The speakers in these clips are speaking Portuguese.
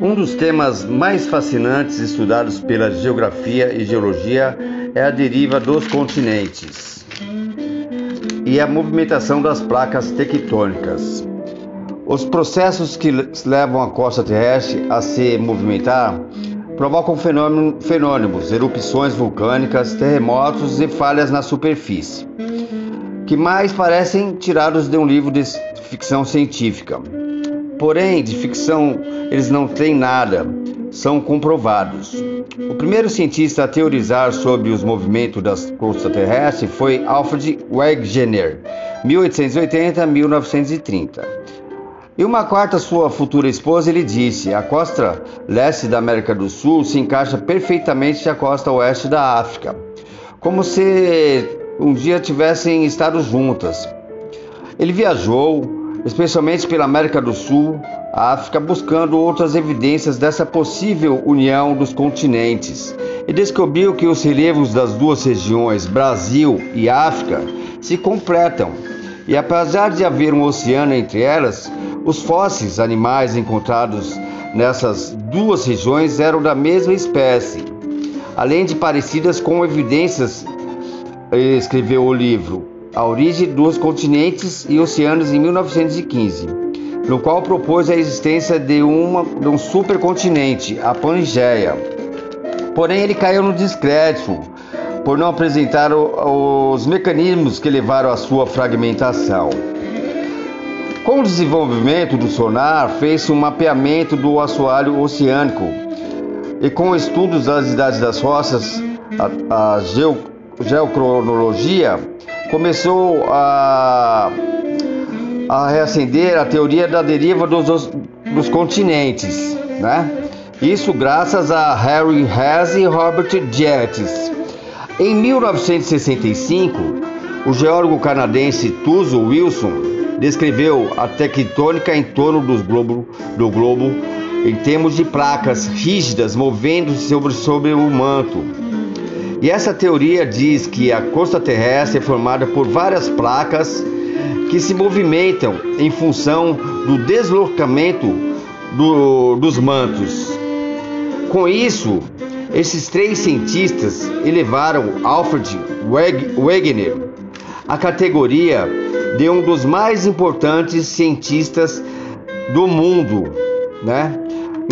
Um dos temas mais fascinantes estudados pela geografia e geologia é a deriva dos continentes e a movimentação das placas tectônicas. Os processos que levam a costa terrestre a se movimentar provocam fenômenos, erupções vulcânicas, terremotos e falhas na superfície, que mais parecem tirados de um livro de ficção científica. Porém, de ficção eles não têm nada, são comprovados. O primeiro cientista a teorizar sobre os movimentos das costas terrestres foi Alfred Wegener, 1880-1930. E uma quarta sua futura esposa ele disse: a costa leste da América do Sul se encaixa perfeitamente a costa oeste da África, como se um dia tivessem estado juntas. Ele viajou, especialmente pela América do Sul, África, buscando outras evidências dessa possível união dos continentes e descobriu que os relevos das duas regiões, Brasil e África, se completam. E apesar de haver um oceano entre elas, os fósseis animais encontrados nessas duas regiões eram da mesma espécie, além de parecidas com evidências, escreveu o livro a origem dos continentes e oceanos em 1915, no qual propôs a existência de, uma, de um supercontinente, a Pangeia. Porém, ele caiu no descrédito por não apresentar o, os mecanismos que levaram à sua fragmentação. Com o desenvolvimento do sonar, fez-se um mapeamento do assoalho oceânico e com estudos das idades das rochas, a, a geo, geocronologia, começou a, a reacender a teoria da deriva dos, dos, dos continentes, né? Isso graças a Harry Hess e Robert Jettis. Em 1965, o geólogo canadense Tuzo Wilson descreveu a tectônica em torno do globo, do globo em termos de placas rígidas movendo-se sobre, sobre o manto e essa teoria diz que a crosta terrestre é formada por várias placas que se movimentam em função do deslocamento do, dos mantos. Com isso, esses três cientistas elevaram Alfred Wegener à categoria de um dos mais importantes cientistas do mundo, né?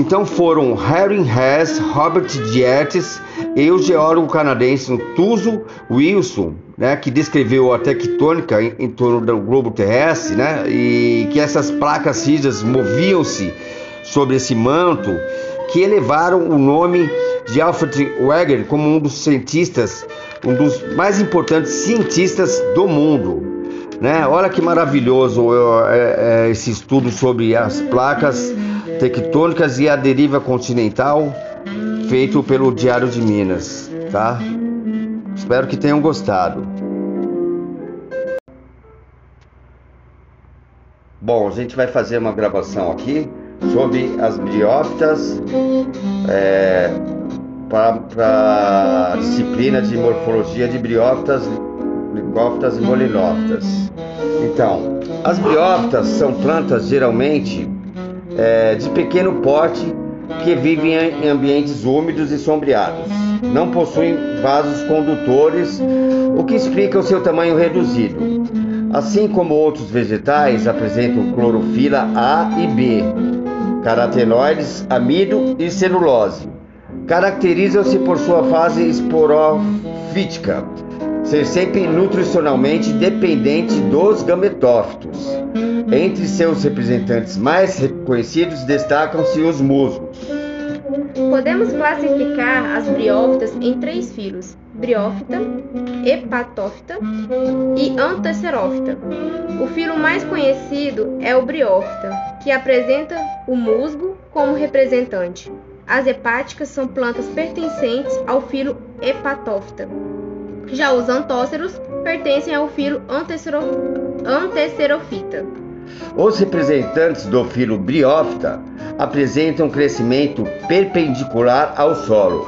Então foram Harry Hess, Robert Dietes e o geólogo canadense Tuzo Wilson, né, que descreveu a tectônica em, em, torno do globo terrestre, né, e que essas placas rígidas moviam-se sobre esse manto, que elevaram o nome de Alfred Wegener como um dos cientistas, um dos mais importantes cientistas do mundo. Né? Olha que maravilhoso é, é, esse estudo sobre as placas tectônicas e a deriva continental, feito pelo Diário de Minas, tá? Espero que tenham gostado. Bom, a gente vai fazer uma gravação aqui sobre as briófitas é, para a disciplina de morfologia de briófitas, licófitas e molinófitas. Então, as briófitas são plantas geralmente é, de pequeno porte que vivem em ambientes úmidos e sombreados. Não possuem vasos condutores, o que explica o seu tamanho reduzido. Assim como outros vegetais, apresentam clorofila A e B, carotenoides, amido e celulose. Caracterizam-se por sua fase esporofítica, ser sempre nutricionalmente dependente dos gametófitos. Entre seus representantes mais reconhecidos destacam-se os musgos. Podemos classificar as briófitas em três filos: briófita, hepatófita e antecerófita. O filo mais conhecido é o briófita, que apresenta o musgo como representante. As hepáticas são plantas pertencentes ao filo hepatófita. Já os antóceros pertencem ao filo antecerofita. Os representantes do filo briófita apresentam crescimento perpendicular ao solo.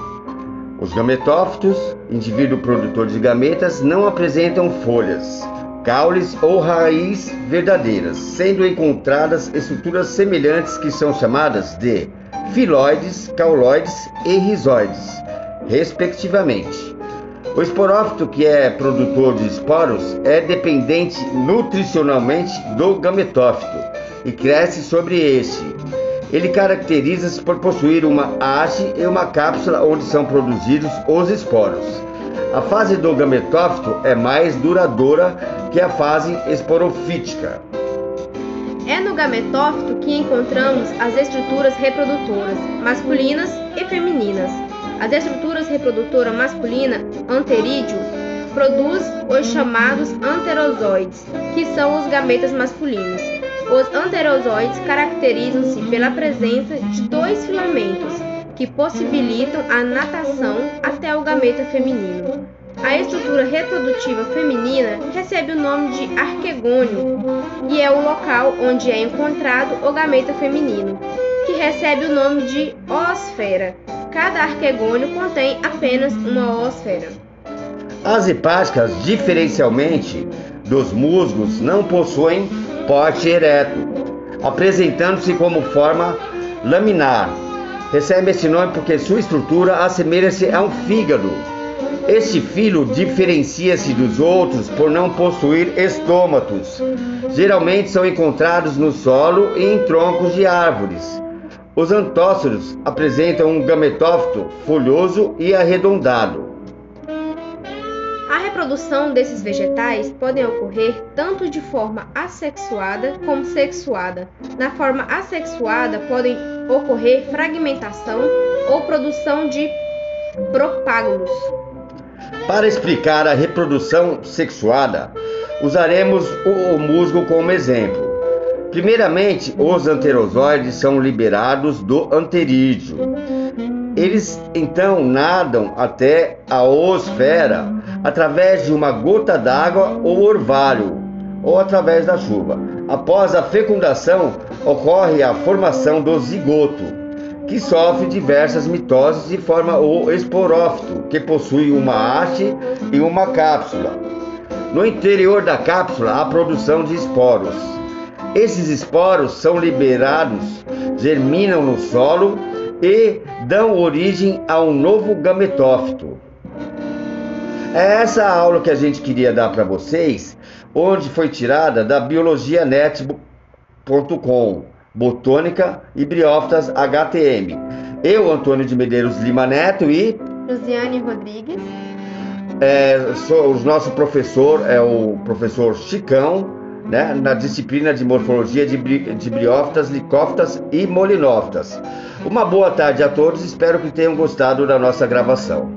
Os gametófitos, indivíduo produtor de gametas, não apresentam folhas, caules ou raiz verdadeiras, sendo encontradas estruturas semelhantes que são chamadas de filoides, cauloides e rizoides, respectivamente. O esporófito, que é produtor de esporos, é dependente nutricionalmente do gametófito e cresce sobre este. Ele caracteriza-se por possuir uma haste e uma cápsula onde são produzidos os esporos. A fase do gametófito é mais duradoura que a fase esporofítica. É no gametófito que encontramos as estruturas reprodutoras masculinas e femininas. As estruturas reprodutora masculina, anterídeo, produz os chamados anterozoides, que são os gametas masculinos. Os anterozoides caracterizam-se pela presença de dois filamentos que possibilitam a natação até o gameta feminino. A estrutura reprodutiva feminina recebe o nome de arquegônio e é o local onde é encontrado o gameta feminino, que recebe o nome de oosfera. Cada arquegônio contém apenas uma oosfera. As hepáticas, diferencialmente dos musgos, não possuem porte ereto, apresentando-se como forma laminar. Recebe esse nome porque sua estrutura assemelha-se a um fígado este filo diferencia-se dos outros por não possuir estômatos. Geralmente são encontrados no solo e em troncos de árvores. Os antóceros apresentam um gametófito folhoso e arredondado. A reprodução desses vegetais pode ocorrer tanto de forma assexuada como sexuada. Na forma assexuada podem ocorrer fragmentação ou produção de propágulos. Para explicar a reprodução sexuada, usaremos o musgo como exemplo. Primeiramente, os anterozoides são liberados do anterídeo. Eles então nadam até a oosfera através de uma gota d'água ou orvalho, ou através da chuva. Após a fecundação, ocorre a formação do zigoto que sofre diversas mitoses e forma o esporófito, que possui uma haste e uma cápsula. No interior da cápsula, há produção de esporos. Esses esporos são liberados, germinam no solo e dão origem a um novo gametófito. É essa a aula que a gente queria dar para vocês, onde foi tirada da biologianet.com botânica e briófitas HTM. Eu, Antônio de Medeiros Lima Neto e Luciane Rodrigues. É, sou, o nosso professor é o professor Chicão, né, na disciplina de morfologia de, de briófitas, licófitas e molinófitas. Uma boa tarde a todos, espero que tenham gostado da nossa gravação.